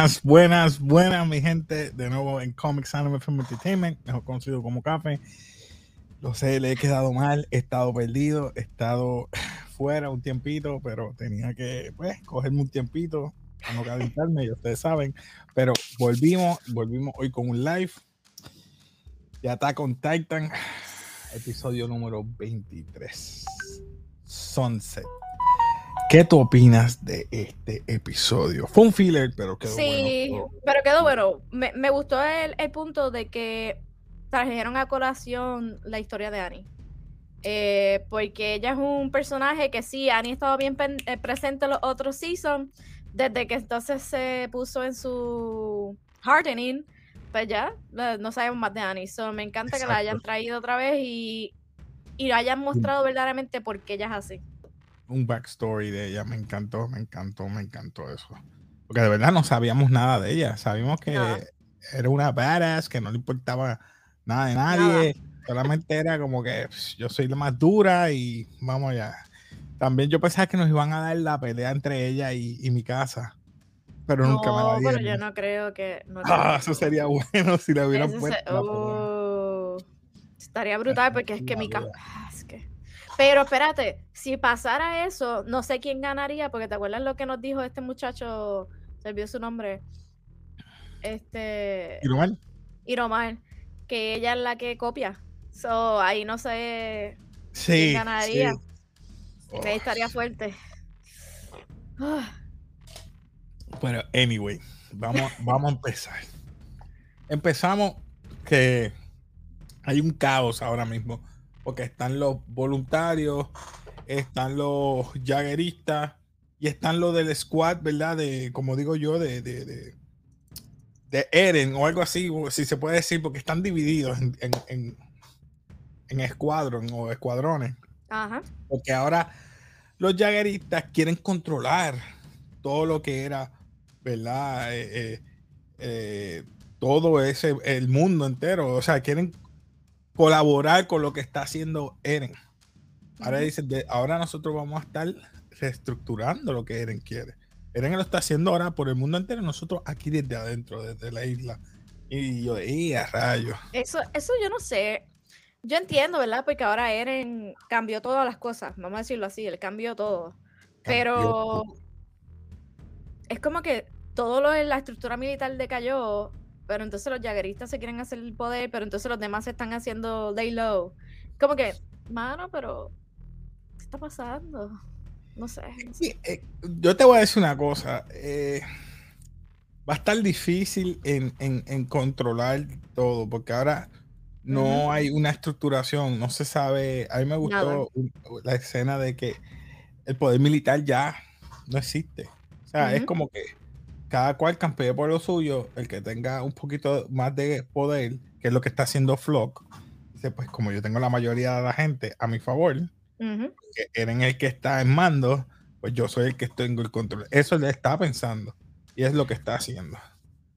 Buenas, buenas, buenas, mi gente. De nuevo en Comics Anime Film Entertainment, mejor conocido como Café. Lo sé, le he quedado mal, he estado perdido, he estado fuera un tiempito, pero tenía que, pues, cogerme un tiempito a no calentarme, ya ustedes saben. Pero volvimos, volvimos hoy con un live. Ya está con Titan, episodio número 23. Sunset. ¿Qué tú opinas de este episodio? Fue un filler, pero quedó sí, bueno. pero quedó bueno. Me, me gustó el, el, punto de que trajeron a colación la historia de Annie. Eh, porque ella es un personaje que sí, Annie ha estado bien eh, presente en los otros seasons, desde que entonces se puso en su hardening, pues ya no sabemos más de Annie. So, me encanta Exacto. que la hayan traído otra vez y, y hayan mostrado verdaderamente por qué ella es así un backstory de ella. Me encantó, me encantó, me encantó eso. Porque de verdad no sabíamos nada de ella. Sabíamos que no. era una badass, que no le importaba nada de nadie. Nada. Solamente era como que pues, yo soy la más dura y vamos allá. También yo pensaba que nos iban a dar la pelea entre ella y, y mi casa. Pero no, nunca me la dieron. pero yo no creo que. No ah, eso sería bueno si la hubieran Eso puesto. se- oh, estaría brutal porque es que mi casa. Pero espérate, si pasara eso, no sé quién ganaría, porque te acuerdas lo que nos dijo este muchacho, se olvidó su nombre. Este. ¿Y lo mal? Iromar, que ella es la que copia. So, ahí no sé Sí. quién ganaría. sí. Ahí estaría fuerte. Pero, anyway, vamos, vamos a empezar. Empezamos que hay un caos ahora mismo, porque están los voluntarios, están los jagueristas y están los del squad, ¿verdad? De, como digo yo, de, de, de, de Eren o algo así, si se puede decir, porque están divididos en, en, en, en escuadrón o escuadrones. Ajá. Porque ahora los jagueristas quieren controlar todo lo que era, ¿verdad? Eh, eh, eh, todo ese, el mundo entero. O sea, quieren colaborar con lo que está haciendo Eren. Ahora dicen, de- ahora nosotros vamos a estar reestructurando lo que Eren quiere. Eren lo está haciendo ahora por el mundo entero, nosotros aquí desde adentro, desde la isla. Y yo, ¡y a rayos! Eso, eso yo no sé. Yo entiendo, ¿verdad? Porque ahora Eren cambió todas las cosas, vamos a decirlo así, él cambió todo. Pero es como que todo lo de la estructura militar decayó, pero entonces los jagueristas se quieren hacer el poder, pero entonces los demás se están haciendo lay low. Como que, mano, pero ¿qué está pasando? No sé. no sé. Sí, eh, yo te voy a decir una cosa. eh, va a estar difícil en, en- en controlar todo, porque ahora no hay una estructuración, no se sabe. A mí me gustó Nada. la escena de que el poder militar ya no existe. O sea, es como que cada cual campee por lo suyo, el que tenga un poquito más de poder, que es lo que está haciendo Flock. Dice, pues como yo tengo la mayoría de la gente a mi favor, Ujú. que Eren es el que está en mando, pues yo soy el que tengo el control. Eso le está pensando y es lo que está haciendo.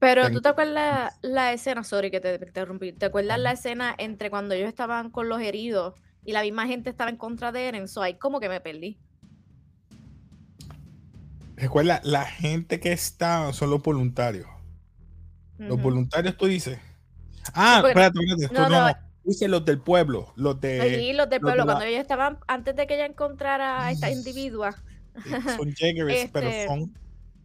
Pero Tengo- tú te acuerdas la escena, sorry que te interrumpí, ¿te acuerdas la escena entre cuando ellos estaban con los heridos y la misma gente estaba en contra de Eren? So ahí como que me perdí. Recuerda, la gente que está son los voluntarios. Los voluntarios tú dices. Ah, espérate, espérate, no, no, no. no. Dice los del pueblo, los de Sí, los del los de pueblo, la- cuando ellos estaban, antes de que ella encontrara a esta individua. son Jaegers, pero Este- son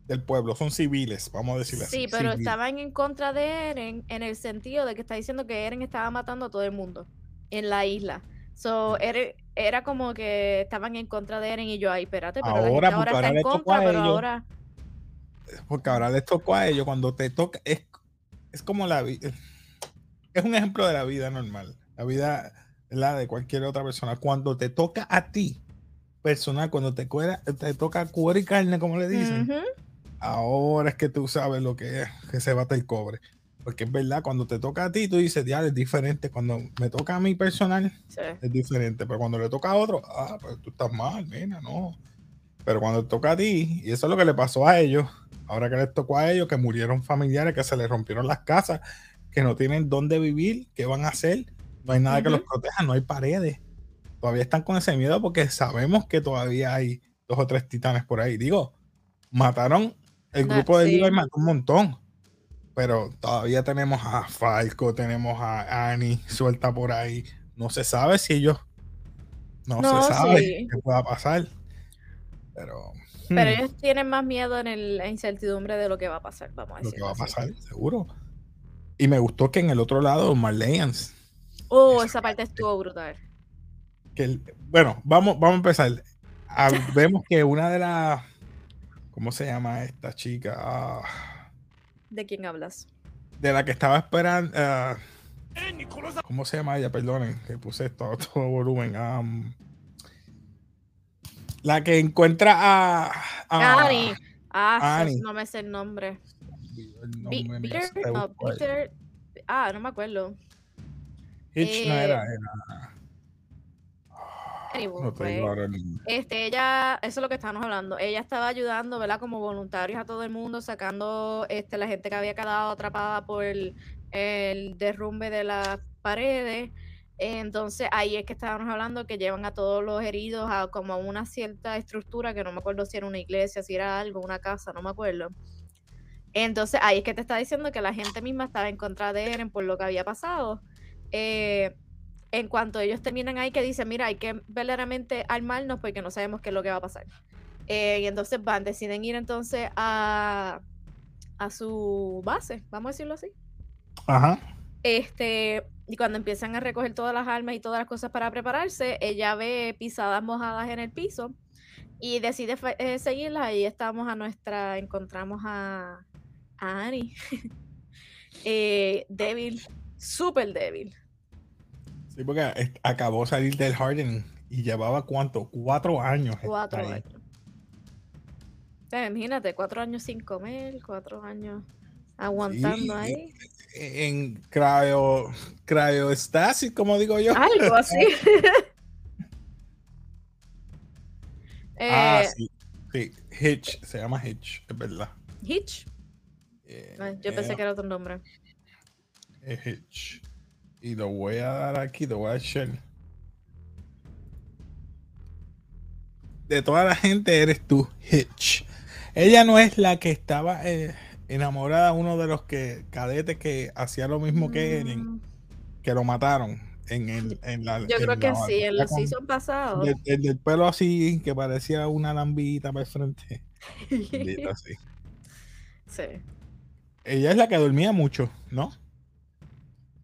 del pueblo, son civiles, vamos a decirlo así. Sí, pero civiles. estaban en contra de Eren en el sentido de que está diciendo que Eren estaba matando a todo el mundo en la isla. So, Eren- era como que estaban en contra de Eren y yo, ay, espérate, pero la gente Ahora, ahora está ahora en contra, pero ellos. ahora... Porque ahora les tocó a ellos, cuando te toca, es, es como la vida, es un ejemplo de la vida normal, la vida la de cualquier otra persona. Cuando te toca a ti, personal, cuando te, cuera- te toca cuero y carne, como le dicen, ahora es que tú sabes lo que es, que se bate el cobre. Porque es verdad, cuando te toca a ti, tú dices, ya es diferente. Cuando me toca a mí personal, Sí. es diferente. Pero cuando le toca a otro, ah, pues tú estás mal, mira, no. Pero cuando te toca a ti, y eso es lo que le pasó a ellos, ahora que les tocó a ellos, que murieron familiares, que se les rompieron las casas, que no tienen dónde vivir, qué van a hacer, no hay nada que los proteja, no hay paredes. Todavía están con ese miedo porque sabemos que todavía hay dos o tres titanes por ahí. Digo, mataron El No, grupo de sí. Mató un montón. Pero todavía tenemos a Falco, tenemos a Annie suelta por ahí. No se sabe si ellos. No, No, se sabe sí. qué pueda pasar. Pero. Pero hmm, ellos tienen más miedo en el- la incertidumbre de lo que va a pasar, vamos a lo decir. que va a pasar, seguro. Y me gustó que en el otro lado, Marleyans. Oh, Esa esa parte estuvo brutal. Que el- bueno, vamos, vamos a empezar. Ah, vemos que una de las. ¿Cómo se llama esta chica? Ah, ¿De quién hablas? de la que estaba esperando. ah, ¿Cómo se llama ella? Perdonen, que puse esto a todo volumen. Am, la que encuentra a. a Annie. Ah, Annie. no me sé el nombre. el Peter, no. Peter. Ah, no me acuerdo. Hitch no eh, era. era- No. Este, ella, eso es lo que estábamos hablando. Ella estaba ayudando, ¿verdad? Como voluntarios a todo el mundo, sacando este, la gente que había quedado atrapada por el, el derrumbe de las paredes. Entonces ahí es que estábamos hablando que llevan a todos los heridos a como a una cierta estructura, que no me acuerdo si era una iglesia, si era algo, una casa, no me acuerdo. Entonces ahí es que te está diciendo que la gente misma estaba en contra de Eren por lo que había pasado. Eh, en cuanto ellos terminan ahí, que dicen, mira, hay que verdaderamente armarnos porque no sabemos qué es lo que va a pasar. Eh, y entonces van, deciden ir entonces a, a su base, vamos a decirlo así. Ajá. Este, y cuando empiezan a recoger todas las armas y todas las cosas para prepararse, ella ve pisadas mojadas en el piso y decide eh, seguirlas. Ahí estamos a nuestra, encontramos a, a Annie. Eh, débil, súper débil. Sí, porque acabó de salir del Harden y llevaba cuánto? Cuatro años. Cuatro años. O sea, imagínate, cuatro años sin comer, cuatro años aguantando Sí, ahí. En cryo, cryostasis, como digo yo. Algo así. Ah, Eh, sí. Sí, Hitch, se llama Hitch, es verdad. Hitch. Eh, Ah, Yo pensé eh, que era otro nombre. Hitch. Y lo voy a dar aquí, lo voy a echar. De toda la gente eres tú, Hitch. Ella no es la que estaba eh, enamorada de uno de los que cadetes que hacía lo mismo que Eren, Mm, que lo mataron en, el, en la. Yo en creo que sí, en los season pasados. El, el del pelo así, que parecía una lambita para el frente. Maldita, sí. sí. Ella es la que dormía mucho, ¿no?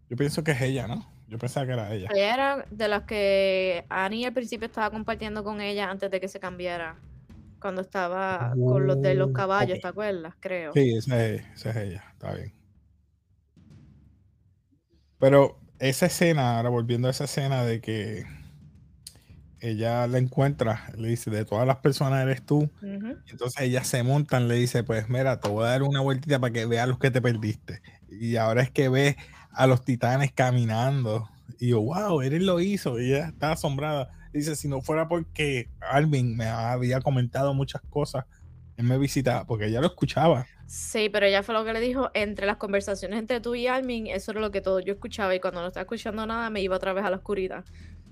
Yo pienso que es ella, ¿no? Yo pensaba que era ella. Ella era de las que Annie al principio estaba compartiendo con ella antes de que se cambiara. Cuando estaba con los de los Oh, caballos. ¿te acuerdas? Creo. Sí, esa es, esa es ella, está bien. Pero esa escena, ahora volviendo a esa escena de que ella la encuentra, le dice, de todas las personas eres tú. Entonces ellas se montan, le dice, pues mira, te voy a dar una vueltita para que veas los que te perdiste. Y ahora es que ves a los titanes caminando. Y yo, wow, Eren lo hizo. Y ella está asombrada. Dice, si no fuera porque Alvin me había comentado muchas cosas, él me visitaba, porque ella lo escuchaba. Sí, pero ella fue lo que le dijo entre las conversaciones entre tú y Armin, eso era lo que todo yo escuchaba y cuando no estaba escuchando nada me iba otra vez a la oscuridad.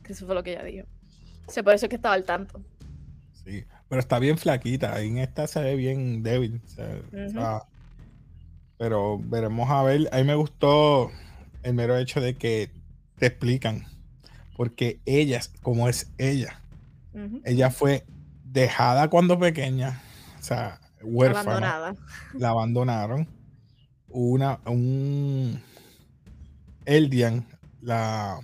Que eso fue lo que ella dijo. O sea, por eso es que estaba al tanto. Sí, pero está bien flaquita. En esta se ve bien débil. o sea, pero veremos a ver. A mí me gustó el mero hecho de que te explican. Porque ella, como es ella, ella fue dejada cuando pequeña, o sea, huérfana, Abandonada. la abandonaron. Una, un Eldian la,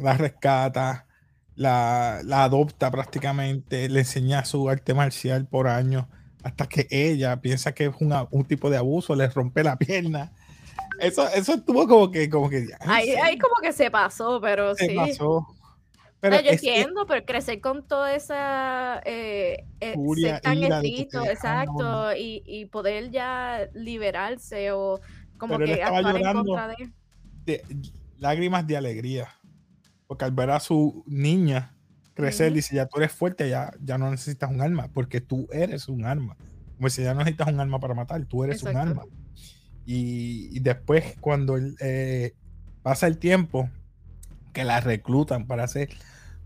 la rescata, la, la adopta prácticamente, le enseña su arte marcial por años, hasta que ella piensa que es una- un tipo de abuso, le rompe la pierna. Eso, eso estuvo como que, como que "Ah, Ahí, sí, ahí como que se pasó, pero se sí. pasó. No, Pero yo que- entiendo, pero crecer con toda esa eh, eh, Furia, ser tan estricto, exacto, y, y poder ya liberarse o como Pero que actuar en contra de. de- lágrimas de alegría. Porque al ver a su niña crecer, Ujú. dice, ya tú eres fuerte, ya, ya no necesitas un arma, porque tú eres un arma. Como si ya no necesitas un arma para matar, tú eres un arma. Y, y después, cuando eh, pasa el tiempo, que la reclutan para hacer,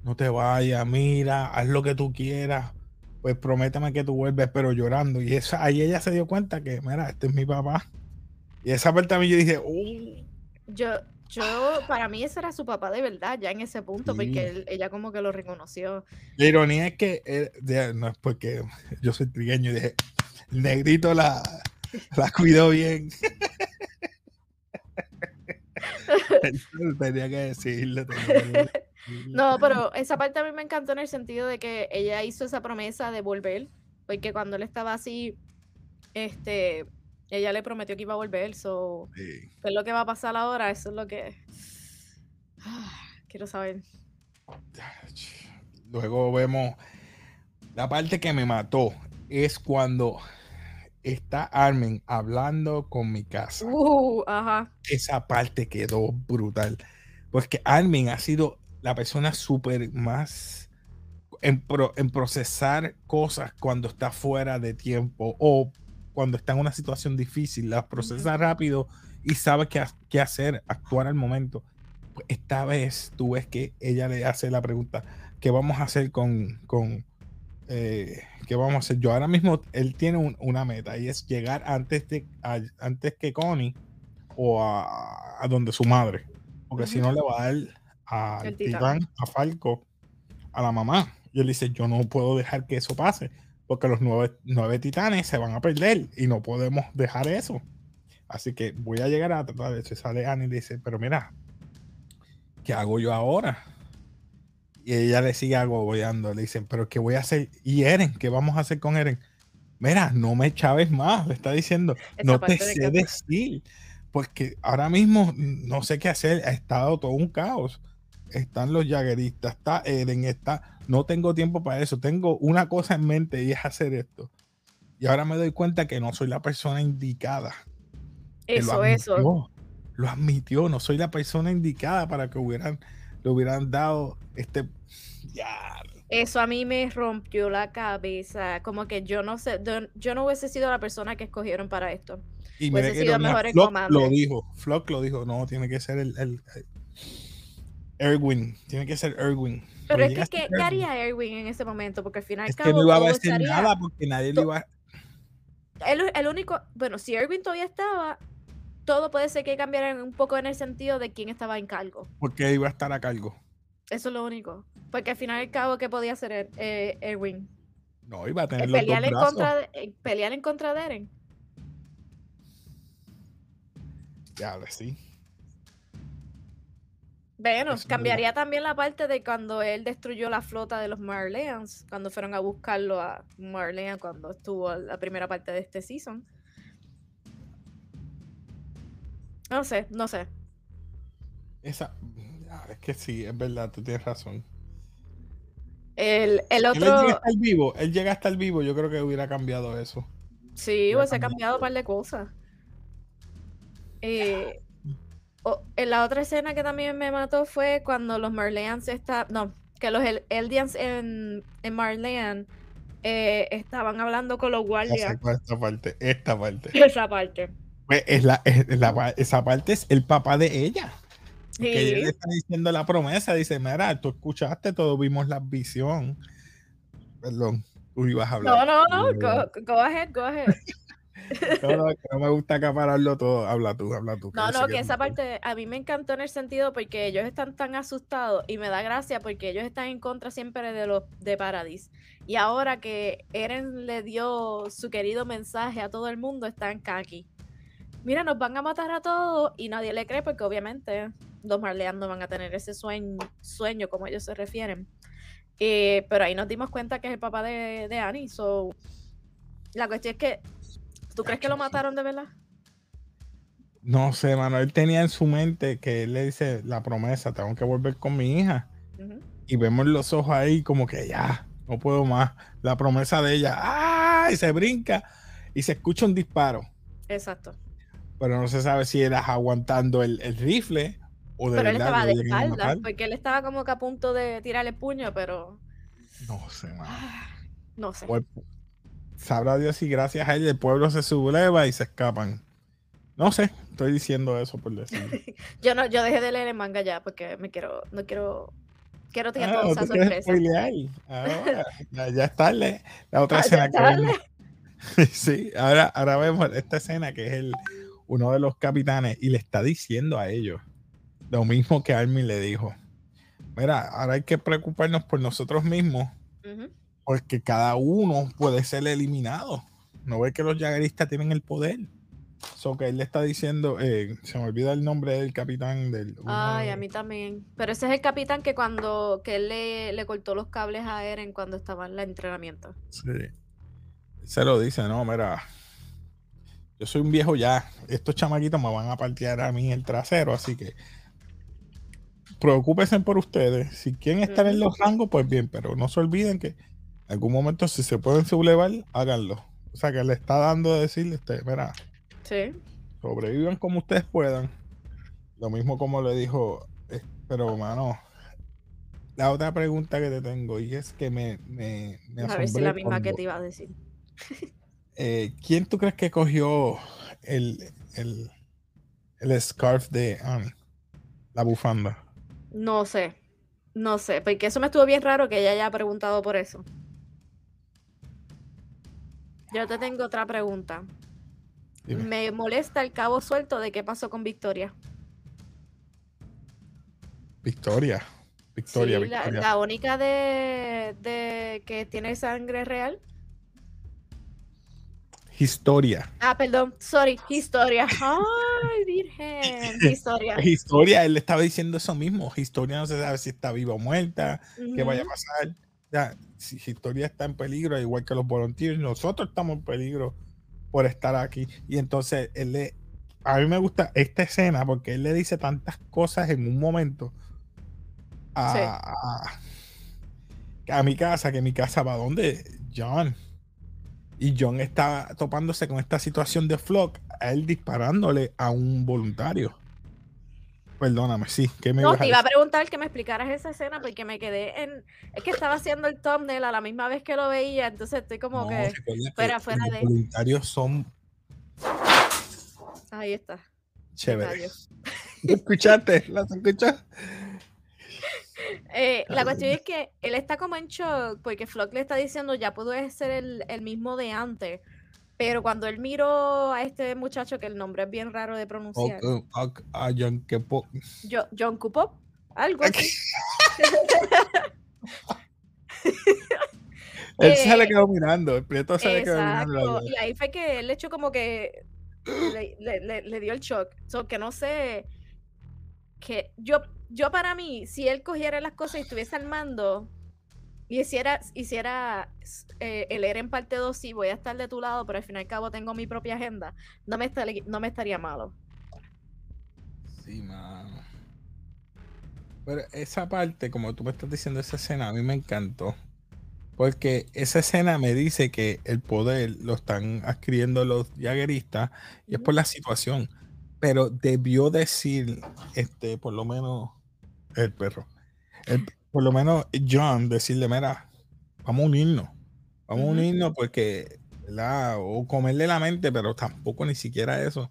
no te vayas, mira, haz lo que tú quieras, pues prométeme que tú vuelves, pero llorando. Y esa, ahí ella se dio cuenta que, mira, este es mi papá. Y esa parte a mí yo dije, uh. Yo, yo, para mí ese era su papá de verdad, ya en ese punto, porque ella como que lo reconoció. La ironía es que, eh, no es porque yo soy trigueño y dije, el negrito la, la cuidó bien. tenía que decirlo. No, pero esa parte a mí me encantó en el sentido de que ella hizo esa promesa de volver, porque cuando él estaba así, este, ella le prometió que iba a volver. So, ¿Qué es lo que va a pasar ahora? Eso es lo que quiero saber. Luego vemos la parte que me mató es cuando está Armin hablando con mi casa. Uh, ajá. Esa parte quedó brutal. Porque Armin ha sido la persona súper más en, en, procesar cosas cuando está fuera de tiempo o cuando está en una situación difícil, las procesa rápido y sabe qué, qué, hacer, actuar al momento. Pues esta vez tú ves que ella le hace la pregunta, ¿qué vamos a hacer con, con eh, qué vamos a hacer? Yo ahora mismo, él tiene una meta y es llegar antes, de, antes que Connie o a, donde su madre, porque si no le va a dar al titán, a Falco, a la mamá. Y él dice, yo no puedo dejar que eso pase porque los nueve, titanes se van a perder y no podemos dejar eso. Así que voy a llegar a tratar de eso. Sale Annie y dice, pero mira, ¿qué hago yo ahora? Y ella le sigue agobiando. Le dicen, pero ¿qué voy a hacer? ¿Y Eren? ¿Qué vamos a hacer con Eren? Mira, no me chaves más. Le está diciendo, no te sé decir. Porque ahora mismo no sé qué hacer. Ha estado todo un caos están los jagueristas, está Eden, está. No tengo tiempo para eso. Tengo una cosa en mente y es hacer esto. Y ahora me doy cuenta que no soy la persona indicada. Eso, eso. Lo admitió, no soy la persona indicada para que hubieran, le hubieran dado este. Ya. Eso a mí me rompió la cabeza. Como que yo no sé, yo no hubiese sido la persona que escogieron para esto. Y hubiese sido mejor en Lo dijo, Flock lo dijo, no, tiene que ser el Erwin, tiene que ser Erwin. Pero es que, ¿qué, haría Erwin en ese momento? Porque al final. Es que no iba a decir nada porque nadie le iba a. El, el, único. Bueno, si Erwin todavía estaba, todo puede ser que cambiara un poco en el sentido de quién estaba en cargo. Porque iba a estar a cargo. Eso es lo único. Porque al final y al cabo, ¿qué podía hacer er, eh, Erwin? No, iba a tener pelear, los en contra de, eh, pelear en contra de Eren. Ya, sí. Bueno, cambiaría también la parte de cuando él destruyó la flota de los Marleans, cuando fueron a buscarlo a Marlean cuando estuvo la primera parte de este season. No sé, no sé. Esa, es que sí, es verdad, tú tienes razón. El, el otro. Él llega hasta el vivo, él llega hasta el vivo, yo creo que hubiera cambiado eso. Sí, hubiese cambiado un par de cosas. Eh, en la otra escena que también me mató fue cuando los Marleans estaban. No, que los Eldians en, en Marlean eh, estaban hablando con los guardias. Esta parte, esta parte. Esa parte. Pues es la, esa parte es el papá de ella. Que ella le está diciendo la promesa. Dice: Mira, tú escuchaste todo, vimos la visión. Perdón, tú ibas a hablar. No, no, no, go, go ahead, go ahead. No, me gusta acapararlo todo. Habla tú, habla tú. No, no, que esa parte a mí me encantó en el sentido porque ellos están tan asustados y me da gracia porque ellos están en contra siempre de los de Paradis. Y ahora que Eren le dio su querido mensaje a todo el mundo, están kaki. Mira, nos van a matar a todos y nadie le cree porque obviamente los Marleans no van a tener ese sueño, sueño como ellos se refieren. Eh, pero ahí nos dimos cuenta que es el papá de, de Annie. So, la cuestión es que ¿Tú crees que lo mataron de verdad? No sé, mano. Él tenía en su mente que él le dice la promesa, tengo que volver con mi hija. Y vemos los ojos ahí como que ya, no puedo más. La promesa de ella, ¡ah! Y se brinca y se escucha un disparo. Exacto. Pero no se sabe si era aguantando el, rifle o de pero él estaba de espaldas, porque él estaba como que a punto de tirarle puño, pero. No sé, mano. No sé sabrá Dios si gracias a él el pueblo se subleva y se escapan. No sé, estoy diciendo eso por decir. yo no, yo dejé de leer el manga ya porque me quiero, no quiero Quiero que ah, todos esa sorpresa. Ahora, ya, ya, es tarde. La otra ah, escena que vemos. sí, ahora, ahora vemos esta escena que es el uno de los capitanes y le está diciendo a ellos lo mismo que Armin le dijo. Mira, ahora hay que preocuparnos por nosotros mismos porque cada uno puede ser eliminado. No ve que los jagueristas tienen el poder. So que él le está diciendo, eh, se me olvida el nombre del capitán del. Ay, a mí también. Pero ese es el capitán que cuando que él le, le cortó los cables a Eren cuando estaba en el entrenamiento. Sí. Se lo dice, no, mira. Yo soy un viejo ya. Estos chamaquitos me van a partir a mí el trasero, así que preocúpense por ustedes. Si quieren estar en los rangos, pues bien, pero no se olviden que en algún momento si se pueden sublevar, háganlo. O sea, que le está dando a decirle, usted, mira, sí. sobrevivan como ustedes puedan. Lo mismo como le dijo, eh, pero mano, la otra pregunta que te tengo y es que me... me, a ver si la misma que te iba a decir. Eh, ¿Quién tú crees que cogió el, el, el scarf de Annie? La bufanda. No sé. No sé, porque eso me estuvo bien raro que ella haya preguntado por eso. Yo te tengo otra pregunta. Me molesta el cabo suelto de qué pasó con Victoria. Victoria. Victoria, Victoria. La, única de, de, que tiene sangre real. Historia. Ah, perdón, sorry, historia. Ay, virgen, historia. historia, él le estaba diciendo eso mismo. Historia no se sabe si está viva o muerta, qué vaya a pasar. Ya, si historia está en peligro, igual que los voluntarios, nosotros estamos en peligro por estar aquí. Y entonces él le, a mí me gusta esta escena porque él le dice tantas cosas en un momento a, a, a mi casa, que mi casa va donde John y John está topándose con esta situación de Flock, a él disparándole a un voluntario. Perdóname, sí. ¿qué me no, te iba a preguntar que me explicaras esa escena porque me quedé en. Es que estaba haciendo el thumbnail a la misma vez que lo veía, entonces estoy como que. Fuera, fuera de. Los voluntarios son. Ahí está. Chévere. ¿Escuchaste? ¿Las escuchas? Eh, la cuestión es que él está como en shock porque Flock le está diciendo ya pudo ser el, mismo de antes. Pero cuando él miró a este muchacho, que el nombre es bien raro de pronunciar. a John Kupo. John Kupo, algo así. él se le eh, quedó mirando, el prieto se le quedó mirando. Y ahí fue que él le echó como que le, dio el shock. So, que no sé. Que yo yo para mí, si él cogiera las cosas y estuviese al mando y hiciera, hiciera eh, el ERA en parte 2, sí, voy a estar de tu lado, pero al fin y al cabo tengo mi propia agenda, no me, no me estaría malo. Sí, mano. Pero esa parte, como tú me estás diciendo, esa escena a mí me encantó. Porque esa escena me dice que el poder lo están adquiriendo los jagueristas y es por la situación pero debió decir, este, por lo menos, el perro, por lo menos John, decirle, mira, vamos a unirnos, vamos a unirnos porque, ¿verdad? O comerle la mente, pero tampoco ni siquiera eso,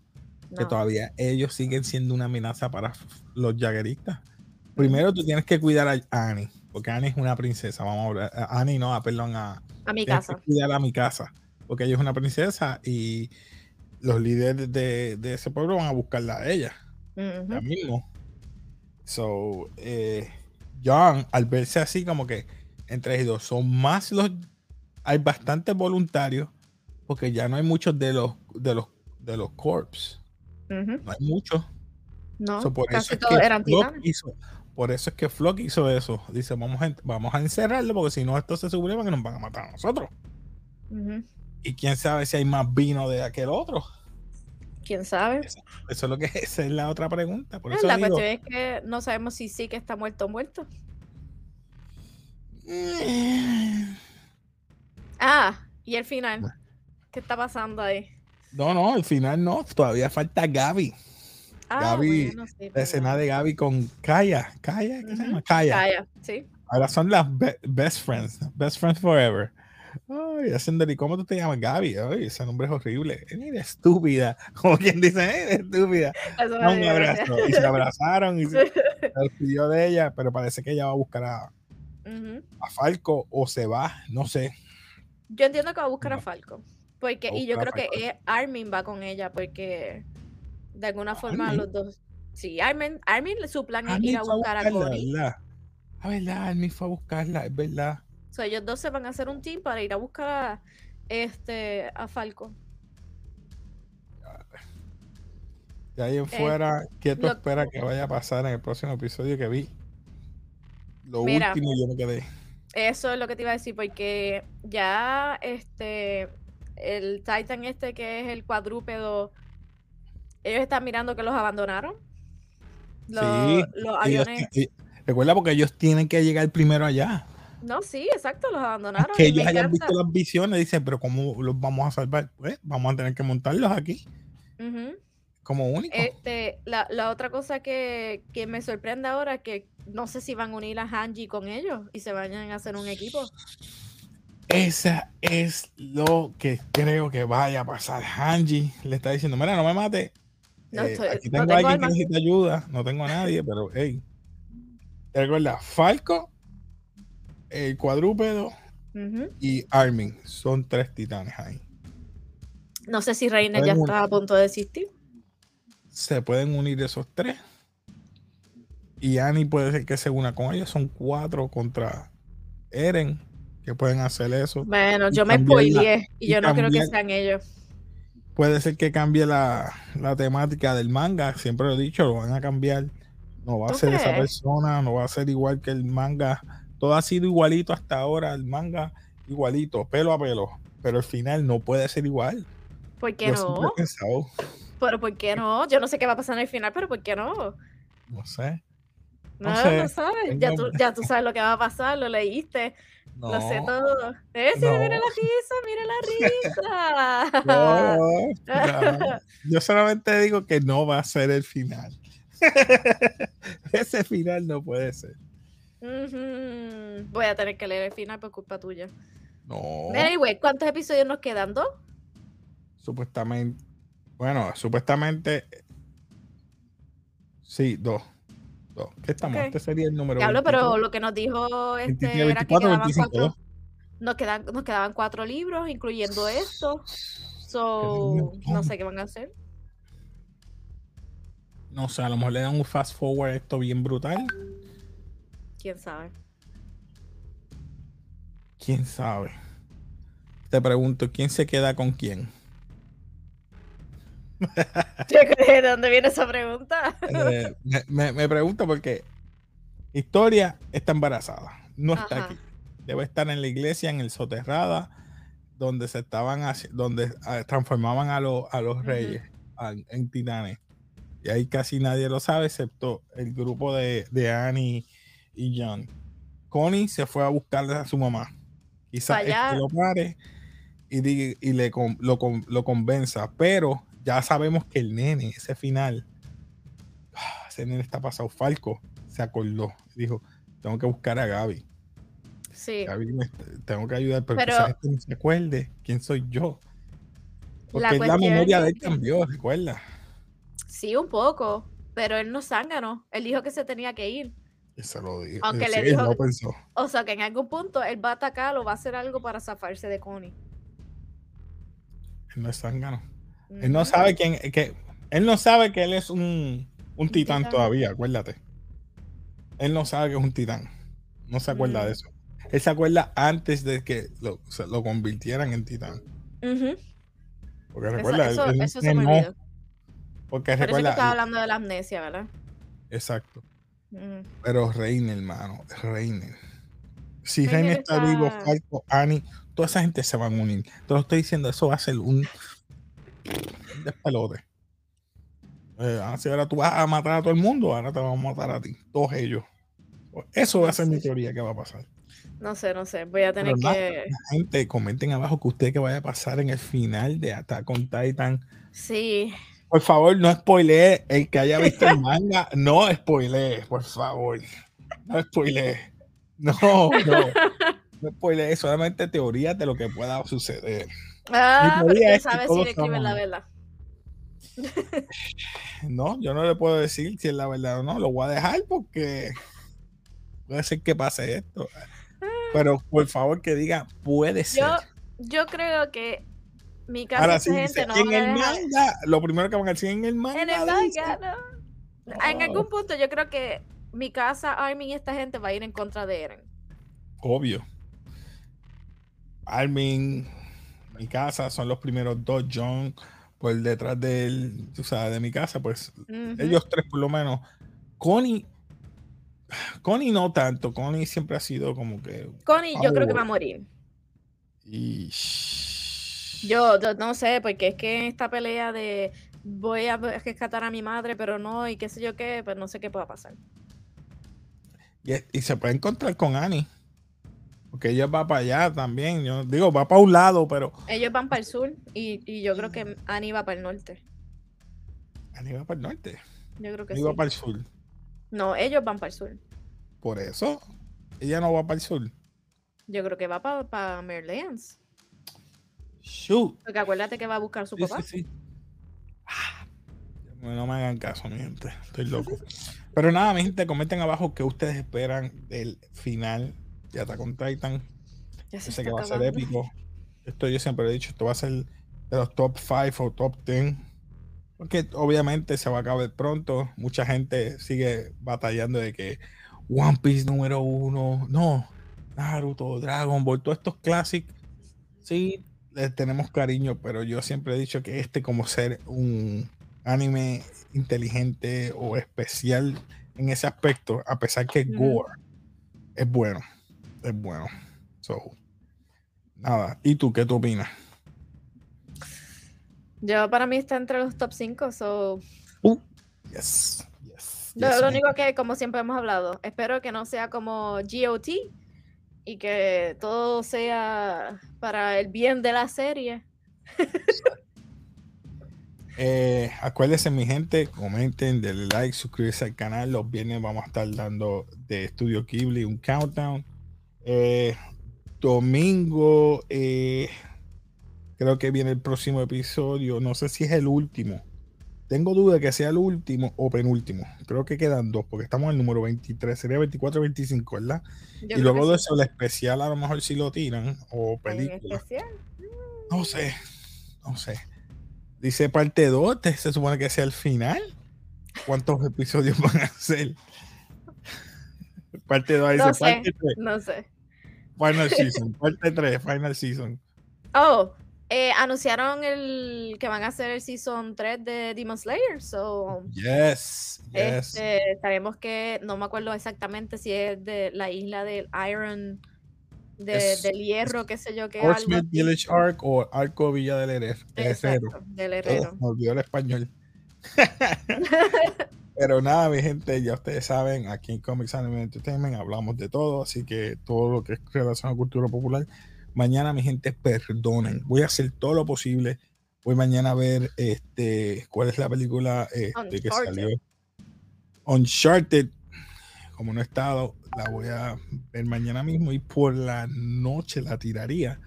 que todavía ellos siguen siendo una amenaza para los jagueristas. Primero tú tienes que cuidar a Annie, porque Annie es una princesa, vamos a hablar, Annie no, perdón, a, a mi casa. cuidar a mi casa, porque ella es una princesa y los líderes de, ese pueblo van a buscarla a ella. Ya mismo. So, eh, John, al verse así como que entre ellos son más los. Hay bastantes voluntarios. Porque ya no hay muchos de los de los de los corps. No hay muchos. No, por casi eso todos eran hizo, Por eso es que Flock hizo eso. Dice, vamos a, vamos a encerrarlo porque si no, esto se subleva que nos van a matar a nosotros. Y quién sabe si hay más vino de aquel otro. ¿Quién sabe? Eso, es lo que esa es la otra pregunta. Por la cuestión es que no sabemos si sí que está muerto o muerto. ah, y el final. ¿Qué está pasando ahí? No, no, el final no. Todavía falta Gaby. Ah, Gaby, la escena de Gaby con Kaya. Kaya, ¿qué se llama? Kaya. Kaya, sí. Ahora son las best friends, best friends forever. Ay, haciéndole, ¿cómo tú te llamas? Gaby. Ay, ese nombre es horrible. Mira, estúpida. Como quien dice, eh, estúpida. Eso me No, un abrazo. Y se abrazaron y se, despidió de ella, pero parece que ella va a buscar a, a Falco o se va, no sé. Yo entiendo que va a buscar a. Falco. Porque, a y yo creo a que Armin va con ella, porque de alguna forma Armin. los dos. Sí, Armin, Armin su plan es ir a a buscar a buscarla, Connie. ¿verdad? Ah, verdad, Armin fue a buscarla, es verdad. O sea, ellos dos se van a hacer un team para ir a buscar a, este, a Falco. De ahí en fuera, ¿qué tú Eh, lo- esperas que vaya a pasar en el próximo episodio que vi? Lo Mira. último yo me quedé. Eso es lo que te iba a decir, porque ya este el Titan este que es el cuadrúpedo, ellos están mirando que los abandonaron. Los, sí, los ellos eh, recuerda porque ellos tienen que llegar primero allá. No, sí, exacto, los abandonaron. que y me ellos hayan encanta. visto las visiones, dicen, pero ¿cómo los vamos a salvar? Pues vamos a tener que montarlos aquí como únicos. Este, la, la otra cosa que, que me sorprende ahora es que no sé si van a unir a Hanji con ellos y se vayan a hacer un equipo. Esa es lo que creo que vaya a pasar. Hanji le está diciendo, mira, no me mate. No Eh, estoy- aquí no tengo tengo a alguien armas". que necesita ayuda. No tengo a nadie, pero hey. Recuerda, Falco, el cuadrúpedo y Armin. Son tres titanes ahí. No sé si Reiner ya está a punto de desistir. Se pueden unir esos tres. Y Annie puede ser que se una con ellos. Son cuatro contra Eren que pueden hacer eso. Bueno, yo me spoileé y y yo no creo que sean ellos. Puede ser que cambie la, la temática del manga. Siempre lo he dicho, lo van a cambiar. No va a ¿Tú ser esa persona, no va a ser igual que el manga. Todo ha sido igualito hasta ahora. El manga igualito, pelo a pelo. Pero el final no puede ser igual. ¿Por qué Yo no? Pero ¿por qué no? Yo no sé qué va a pasar en el final, pero ¿por qué no? no sé. No, No no, sé, sabes. Ya tú, ya tú sabes lo que va a pasar, lo leíste, No, lo sé todo. Eh, sí, no. mira la risa, mira la risa. no, no. Yo solamente digo que no va a ser el final. Ese final no puede ser. Voy a tener que leer el final por culpa tuya. No. Anyway, ¿cuántos episodios nos quedan? ¿Dos? Supuestamente. Bueno, supuestamente. Sí, dos. Dos. ¿Qué estamos? Este sería el número. Diablo, 23. pero lo que nos dijo este 23, era que 24, quedaban 25, cuatro. ¿no? Nos, quedan, nos quedaban cuatro libros, incluyendo esto. So, no sé qué van a hacer. No sé, a lo mejor le dan un fast forward a esto bien brutal. Quién sabe. ¿Quién sabe? Te pregunto, ¿quién se queda con quién? ¿De dónde viene esa pregunta? Eh, me, me- me pregunto porque Historia está embarazada, no está Ajá. aquí. Debe estar en la iglesia, en el soterrada, donde se estaban donde ah, transformaban a, los a los reyes a- en titanes. Y ahí casi nadie lo sabe, excepto el grupo de, de Annie y John. Connie se fue a buscarle a su mamá. Quizás lo pare y, diga- y le lo, lo convenza. Pero ya sabemos que el nene, ese final, ese nene está pasado. Falco se acordó. Dijo, tengo que buscar a Gaby. Sí. Gaby me- tengo que ayudar, pero, Pero- quizás este no se acuerde quién soy yo. Porque La memoria de él cambió, recuerda. Sí, un poco. Pero él no zángano. Él dijo que se tenía que ir. Eso lo dijo. Aunque le Sí, dijo- lo pensó. O sea, que en algún punto él va a atacar o va a hacer algo para zafarse de Connie. Él no es zángano. Él no sabe quién, que él no sabe que él es un, un titán, titán. todavía, acuérdate. Él no sabe que es un titán. No se acuerda Mm. de eso. Él se acuerda antes de que lo, se- lo convirtieran en titán. Porque Eso, recuerda, eso, él- él eso se me olvidó. Porque Por eso que recuerda, estaba hablando de la amnesia, ¿verdad? exacto. Ujú. Pero Reiner, hermano, Reiner. Si Reiner está vivo, Falco, Annie, toda esa gente se van a unir. Te lo estoy diciendo, eso va a ser un, despelote. Eh, así ahora tú vas a matar a todo el mundo, ahora te vamos a matar a ti, todos ellos. Eso va a ser mi teoría que va a pasar. No sé, no sé. Voy a tener Pero que. Gente, comenten abajo que usted que vaya a pasar en el final de Attack on Titan. Sí. Por favor, no spoilee. El que haya visto el manga, no spoilee, por favor. No spoilee. No, no. spoiler, es solamente teorías de lo que pueda suceder. Ah, pero sabe si le escriben la verdad. No, yo no le puedo decir si es la verdad o no. Lo voy a dejar porque puede ser que pase esto. Pero por favor que diga, puede ser. Yo, yo creo que mi casa Ahora, gente no en el manga, lo primero que van a decir en el manga. En el manga, no. En algún punto yo creo que mi casa, Armin y esta gente va a ir en contra de Eren. Obvio. Armin, mi casa, son los primeros dos, John, por detrás de él, tú sabes, de mi casa, pues ellos tres por lo menos. Connie, Connie no tanto, Connie siempre ha sido como que... Connie yo creo que va a morir. Y... Yo, no sé, porque es que en esta pelea de voy a rescatar a mi madre, pero no, y qué sé yo qué, pues no sé qué pueda pasar. Y, se puede encontrar con Annie. Porque ella va para allá también. Yo digo, va para un lado, pero. Ellos van para el sur y, yo creo que Annie va para el norte. Annie va para el norte. Yo creo que Annie sí. va para el sur. No, ellos van para el sur. Por eso. Ella no va para el sur. Yo creo que va para, para Merlands. Shoot. Porque acuérdate que va a buscar su papá. Sí, sí. Ah, no me hagan caso, mi gente. Estoy loco. Pero nada, mi gente, comenten abajo qué ustedes esperan del final de Attack on Titan. Ya sé que va a ser épico. Esto yo siempre he dicho, esto va a ser de los top 5 o top 10. Porque obviamente se va a acabar pronto. Mucha gente sigue batallando de que One Piece número uno. No, Naruto, Dragon Ball, todos estos clásicos. Sí, les tenemos cariño, pero yo siempre he dicho que este como ser un anime inteligente o especial en ese aspecto, a pesar que gore es bueno. Es bueno. So, nada. ¿Y tú qué tú opinas? Yo para mí está entre los top 5, so. Uh, yes. lo, único que, como siempre hemos hablado, espero que no sea como GOT y que todo sea para el bien de la serie. Eh, acuérdense, mi gente, comenten, denle like, suscribirse al canal. Los viernes vamos a estar dando de Estudio Ghibli un countdown. Eh, domingo, eh, creo que viene el próximo episodio. No sé si es el último. Tengo duda de que sea el último o penúltimo. Creo que quedan dos, porque estamos en el número 23. Sería 24 o 25, ¿verdad? y luego de eso, el especial, a lo mejor si lo tiran, o película. No sé, no sé. Dice parte 2, se supone que sea el final. ¿Cuántos episodios van a ser? Parte 2 dice sé, parte 3. No sé. Final Season, parte 3, Final Season. Oh, eh, anunciaron el que van a hacer el Season 3 de Demon Slayer. So, yes, yes. Este, sabemos que, no me acuerdo exactamente si es de la isla del Iron de, del hierro, qué sé yo, qué Portsmouth Village Arc o Arco Villa del Herrero. del Herrero. me olvidó el español. Pero nada, mi gente, ya ustedes saben, aquí en Comics Anime Entertainment hablamos de todo, así que todo lo que es relación a cultura popular. Mañana, mi gente, perdonen. Voy a hacer todo lo posible. Voy mañana a ver este cuál es la película este, que salió. Uncharted. Como no he estado, la voy a ver mañana mismo y por la noche la tiraría.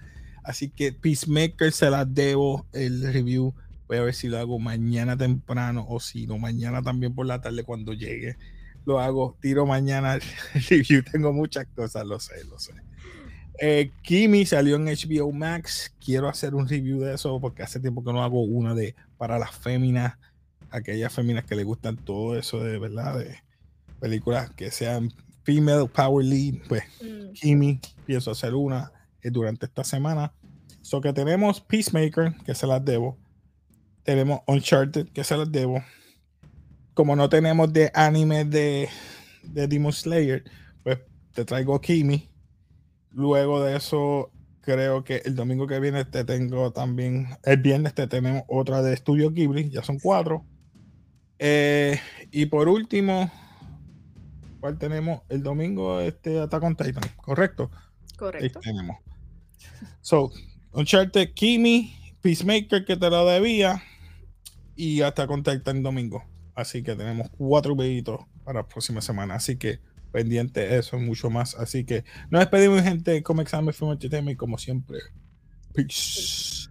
Así que Peacemaker se la debo el review. Voy a ver si lo hago mañana temprano o si no, mañana también por la tarde cuando llegue. Lo hago, tiro mañana el review. Tengo muchas cosas, lo sé, lo sé. Eh, Kimi salió en HBO Max. Quiero hacer un review de eso porque hace tiempo que no hago una de para las féminas, aquellas féminas que le gustan todo eso de verdad, de películas que sean Female Power Lead, pues mm. Kimi, pienso hacer una eh, durante esta semana. So que tenemos Peacemaker, que se las debo. Tenemos Uncharted, que se las debo. Como no tenemos de anime de, de Demon Slayer, pues te traigo Kimi. Luego de eso, creo que el domingo que viene te tengo también, el viernes te tenemos otra de Studio Ghibli, ya son cuatro. Eh, y por último, tenemos el domingo este Attack on Titan, ¿correcto? Correcto. Ahí tenemos. So, Uncharted, Kimi, Peacemaker que te lo debía y hasta con Titan domingo. Así que tenemos cuatro videitos para la próxima semana. Así que pendiente de eso, mucho más. Así que nos despedimos, gente. Comic Film Entertainment, como siempre. Peace.